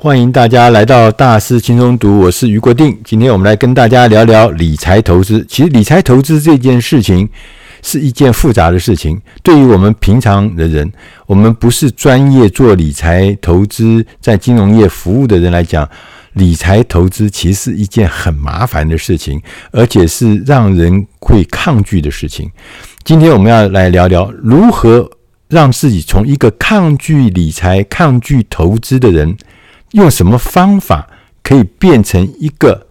欢迎大家来到大师轻松读，我是余国定。今天我们来跟大家聊聊理财投资。其实理财投资这件事情是一件复杂的事情。对于我们平常的人，我们不是专业做理财投资，在金融业服务的人来讲，理财投资其实是一件很麻烦的事情，而且是让人会抗拒的事情。今天我们要来聊聊如何让自己从一个抗拒理财、抗拒投资的人。用什么方法可以变成一个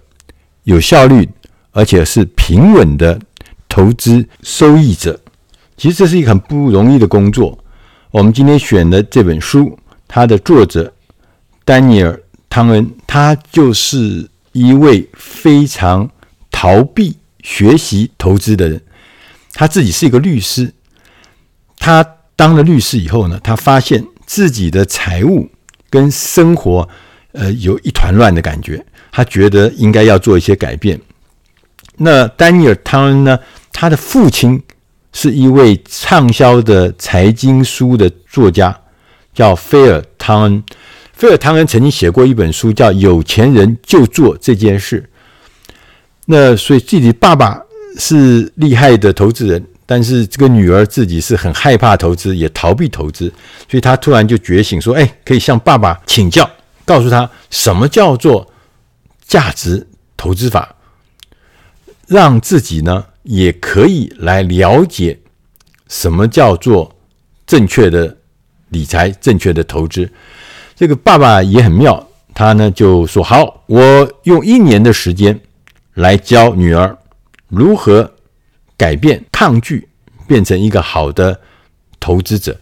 有效率而且是平稳的投资收益者？其实这是一个很不容易的工作。我们今天选的这本书，它的作者丹尼尔·汤恩，他就是一位非常逃避学习投资的人。他自己是一个律师，他当了律师以后呢，他发现自己的财务。跟生活，呃，有一团乱的感觉。他觉得应该要做一些改变。那丹尼尔·汤恩呢？他的父亲是一位畅销的财经书的作家，叫菲尔·汤恩。菲尔·汤恩曾经写过一本书，叫《有钱人就做这件事》。那所以自己爸爸是厉害的投资人。但是这个女儿自己是很害怕投资，也逃避投资，所以她突然就觉醒说：“哎，可以向爸爸请教，告诉他什么叫做价值投资法，让自己呢也可以来了解什么叫做正确的理财、正确的投资。”这个爸爸也很妙，他呢就说：“好，我用一年的时间来教女儿如何。”改变抗拒，变成一个好的投资者。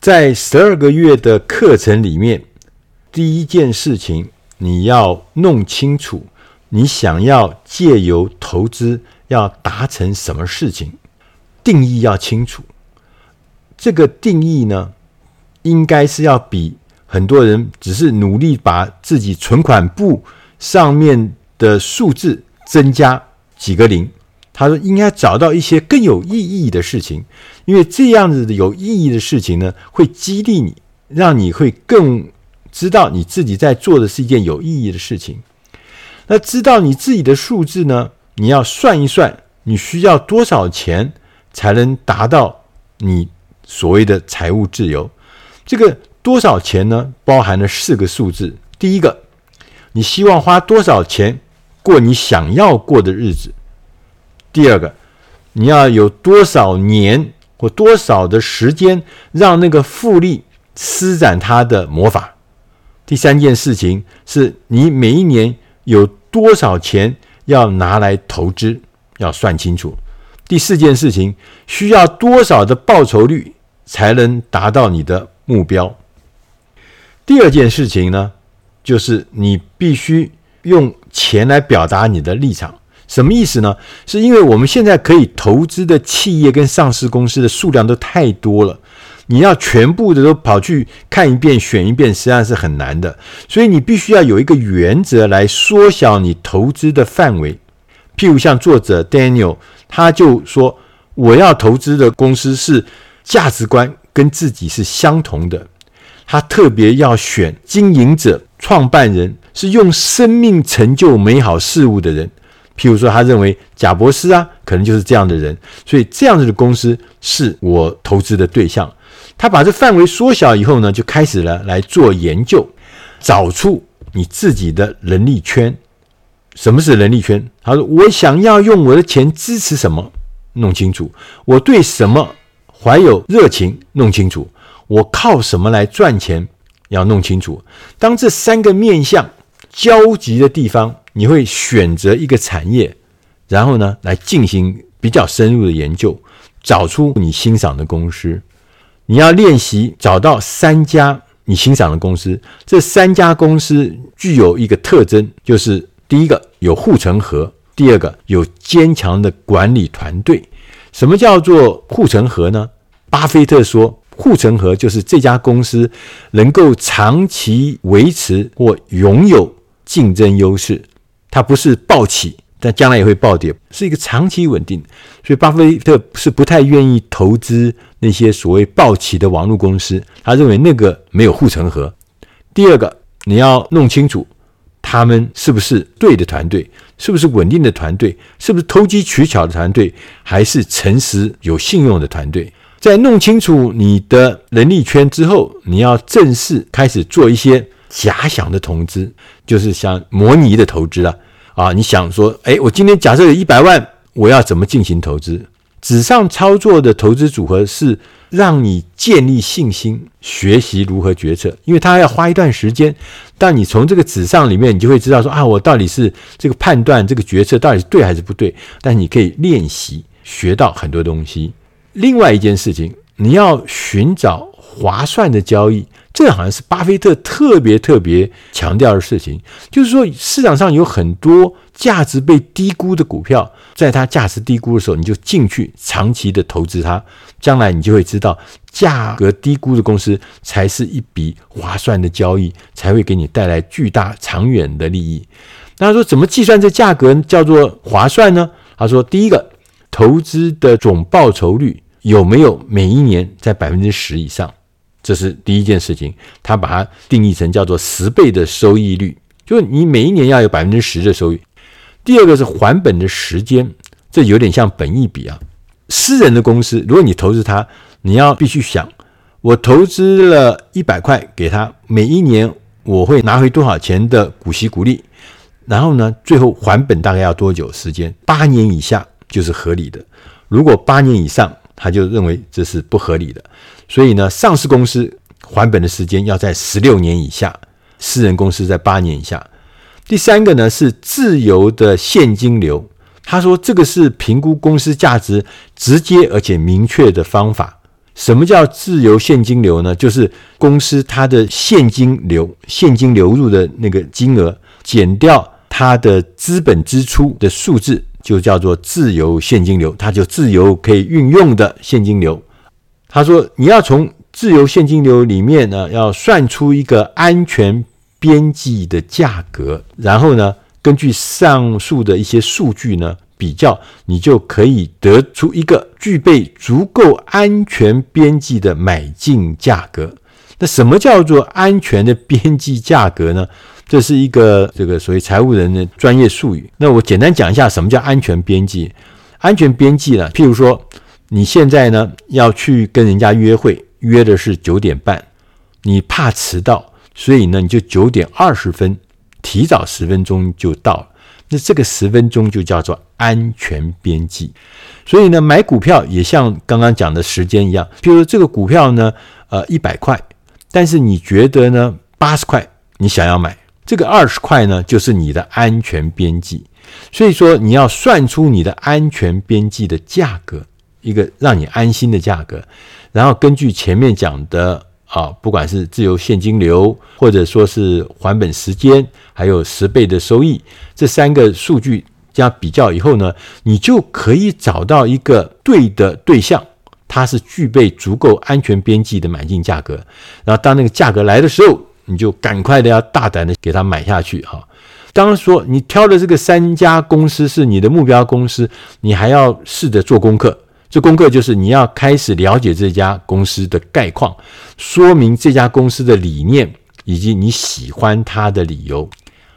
在十二个月的课程里面，第一件事情你要弄清楚，你想要借由投资要达成什么事情，定义要清楚。这个定义呢，应该是要比很多人只是努力把自己存款簿上面的数字增加几个零。他说：“应该找到一些更有意义的事情，因为这样子的有意义的事情呢，会激励你，让你会更知道你自己在做的是一件有意义的事情。那知道你自己的数字呢，你要算一算，你需要多少钱才能达到你所谓的财务自由？这个多少钱呢？包含了四个数字。第一个，你希望花多少钱过你想要过的日子？”第二个，你要有多少年或多少的时间让那个复利施展它的魔法？第三件事情是你每一年有多少钱要拿来投资，要算清楚。第四件事情需要多少的报酬率才能达到你的目标？第二件事情呢，就是你必须用钱来表达你的立场。什么意思呢？是因为我们现在可以投资的企业跟上市公司的数量都太多了，你要全部的都跑去看一遍、选一遍，实际上是很难的。所以你必须要有一个原则来缩小你投资的范围。譬如像作者 Daniel，他就说：“我要投资的公司是价值观跟自己是相同的。”他特别要选经营者、创办人是用生命成就美好事物的人。譬如说，他认为贾博士啊，可能就是这样的人，所以这样子的公司是我投资的对象。他把这范围缩小以后呢，就开始了来做研究，找出你自己的能力圈。什么是能力圈？他说：“我想要用我的钱支持什么，弄清楚；我对什么怀有热情，弄清楚；我靠什么来赚钱，要弄清楚。当这三个面向交集的地方。”你会选择一个产业，然后呢，来进行比较深入的研究，找出你欣赏的公司。你要练习找到三家你欣赏的公司，这三家公司具有一个特征，就是第一个有护城河，第二个有坚强的管理团队。什么叫做护城河呢？巴菲特说，护城河就是这家公司能够长期维持或拥有竞争优势。它不是暴起，但将来也会暴跌，是一个长期稳定。所以，巴菲特是不太愿意投资那些所谓暴起的网络公司。他认为那个没有护城河。第二个你要弄清楚他们是不是对的团队，是不是稳定的团队，是不是投机取巧的团队，还是诚实有信用的团队。在弄清楚你的能力圈之后，你要正式开始做一些假想的投资，就是像模拟的投资了啊！你想说，哎，我今天假设有一百万，我要怎么进行投资？纸上操作的投资组合是让你建立信心，学习如何决策，因为它要花一段时间。但你从这个纸上里面，你就会知道说啊，我到底是这个判断这个决策到底是对还是不对。但你可以练习学到很多东西。另外一件事情，你要寻找划算的交易。这好像是巴菲特特别特别强调的事情，就是说市场上有很多价值被低估的股票，在它价值低估的时候，你就进去长期的投资它，将来你就会知道价格低估的公司才是一笔划算的交易，才会给你带来巨大长远的利益。那他说怎么计算这价格叫做划算呢？他说第一个，投资的总报酬率有没有每一年在百分之十以上？这是第一件事情，他把它定义成叫做十倍的收益率，就是你每一年要有百分之十的收益。第二个是还本的时间，这有点像本益比啊。私人的公司，如果你投资它，你要必须想，我投资了一百块给他，每一年我会拿回多少钱的股息股利，然后呢，最后还本大概要多久时间？八年以下就是合理的，如果八年以上，他就认为这是不合理的。所以呢，上市公司还本的时间要在十六年以下，私人公司在八年以下。第三个呢是自由的现金流，他说这个是评估公司价值直接而且明确的方法。什么叫自由现金流呢？就是公司它的现金流、现金流入的那个金额减掉它的资本支出的数字，就叫做自由现金流，它就自由可以运用的现金流。他说：“你要从自由现金流里面呢，要算出一个安全边际的价格，然后呢，根据上述的一些数据呢比较，你就可以得出一个具备足够安全边际的买进价格。那什么叫做安全的边际价格呢？这是一个这个所谓财务人的专业术语。那我简单讲一下什么叫安全边际。安全边际呢，譬如说。”你现在呢要去跟人家约会，约的是九点半，你怕迟到，所以呢你就九点二十分，提早十分钟就到了。那这个十分钟就叫做安全边际。所以呢买股票也像刚刚讲的时间一样，比如说这个股票呢，呃一百块，但是你觉得呢八十块你想要买，这个二十块呢就是你的安全边际。所以说你要算出你的安全边际的价格。一个让你安心的价格，然后根据前面讲的啊，不管是自由现金流，或者说是还本时间，还有十倍的收益，这三个数据加比较以后呢，你就可以找到一个对的对象，它是具备足够安全边际的买进价格。然后当那个价格来的时候，你就赶快的要大胆的给它买下去哈。当说你挑的这个三家公司是你的目标公司，你还要试着做功课。这功课就是你要开始了解这家公司的概况，说明这家公司的理念以及你喜欢它的理由。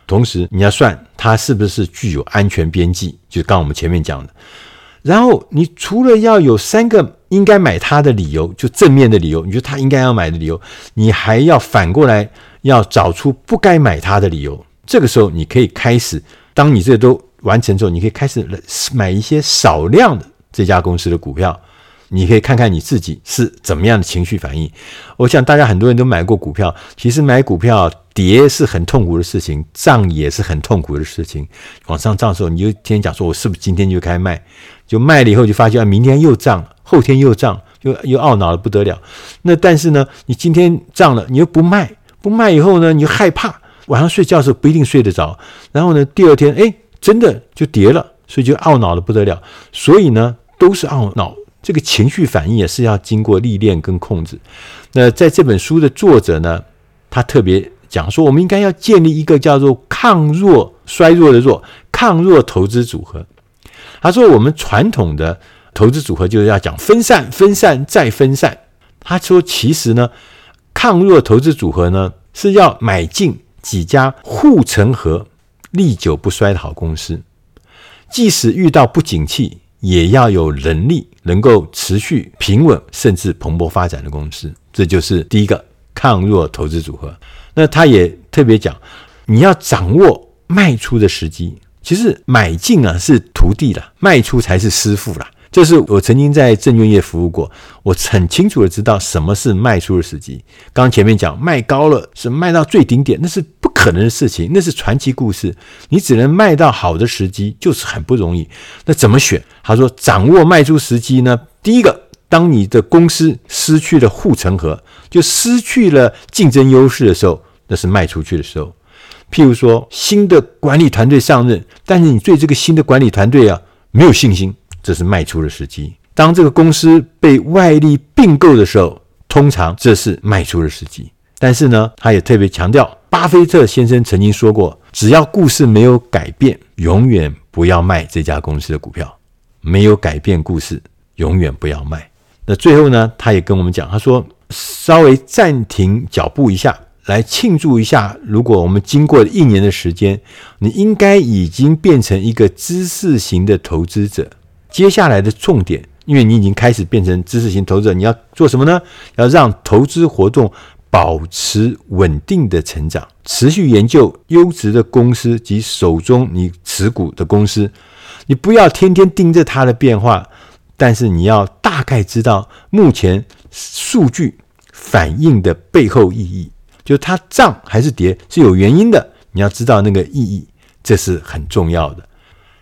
同时，你要算它是不是具有安全边际，就是刚我们前面讲的。然后，你除了要有三个应该买它的理由，就正面的理由，你觉得它应该要买的理由，你还要反过来要找出不该买它的理由。这个时候，你可以开始，当你这都完成之后，你可以开始买一些少量的。这家公司的股票，你可以看看你自己是怎么样的情绪反应。我想大家很多人都买过股票，其实买股票跌是很痛苦的事情，涨也是很痛苦的事情。往上涨的时候，你就天天讲说，我是不是今天就开卖？就卖了以后就发现明天又涨，后天又涨，又又懊恼的不得了。那但是呢，你今天涨了，你又不卖，不卖以后呢，你又害怕，晚上睡觉的时候不一定睡得着。然后呢，第二天哎，真的就跌了，所以就懊恼的不得了。所以呢。都是懊恼，这个情绪反应也是要经过历练跟控制。那在这本书的作者呢，他特别讲说，我们应该要建立一个叫做抗弱衰弱的弱抗弱投资组合。他说，我们传统的投资组合就是要讲分散、分散再分散。他说，其实呢，抗弱投资组合呢是要买进几家护城河、历久不衰的好公司，即使遇到不景气，也要有能力能够持续平稳甚至蓬勃发展的公司。这就是第一个抗弱投资组合。那他也特别讲，你要掌握卖出的时机。其实买进啊是徒弟了，卖出才是师傅了。就是我曾经在证券业服务过，我很清楚的知道什么是卖出的时机。刚前面讲卖高了是卖到最顶点，那是可能的事情，那是传奇故事。你只能卖到好的时机，就是很不容易。那怎么选？他说掌握卖出时机呢？第一个，当你的公司失去了护城河，就失去了竞争优势的时候，那是卖出去的时候。譬如说新的管理团队上任，但是你对这个新的管理团队啊没有信心。这是卖出的时机。当这个公司被外力并购的时候，通常这是卖出的时机。但是呢，他也特别强调，巴菲特先生曾经说过，只要故事没有改变，永远不要卖这家公司的股票。没有改变故事，永远不要卖。那最后呢，他也跟我们讲，他说稍微暂停脚步一下，来庆祝一下。如果我们经过了一年的时间，你应该已经变成一个知识型的投资者。接下来的重点，因为你已经开始变成知识型投资者，你要做什么呢？要让投资活动保持稳定的成长，持续研究优质的公司及手中你持股的公司。你不要天天盯着它的变化，但是你要大概知道目前数据反映的背后意义，就它涨还是跌是有原因的。你要知道那个意义，这是很重要的。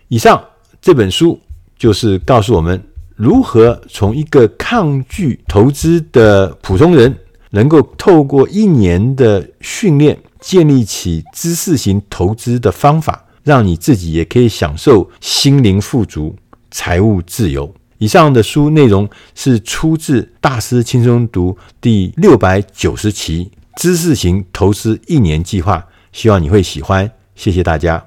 以上这本书。就是告诉我们如何从一个抗拒投资的普通人，能够透过一年的训练，建立起知识型投资的方法，让你自己也可以享受心灵富足、财务自由。以上的书内容是出自《大师轻松读》第六百九十期《知识型投资一年计划》，希望你会喜欢。谢谢大家。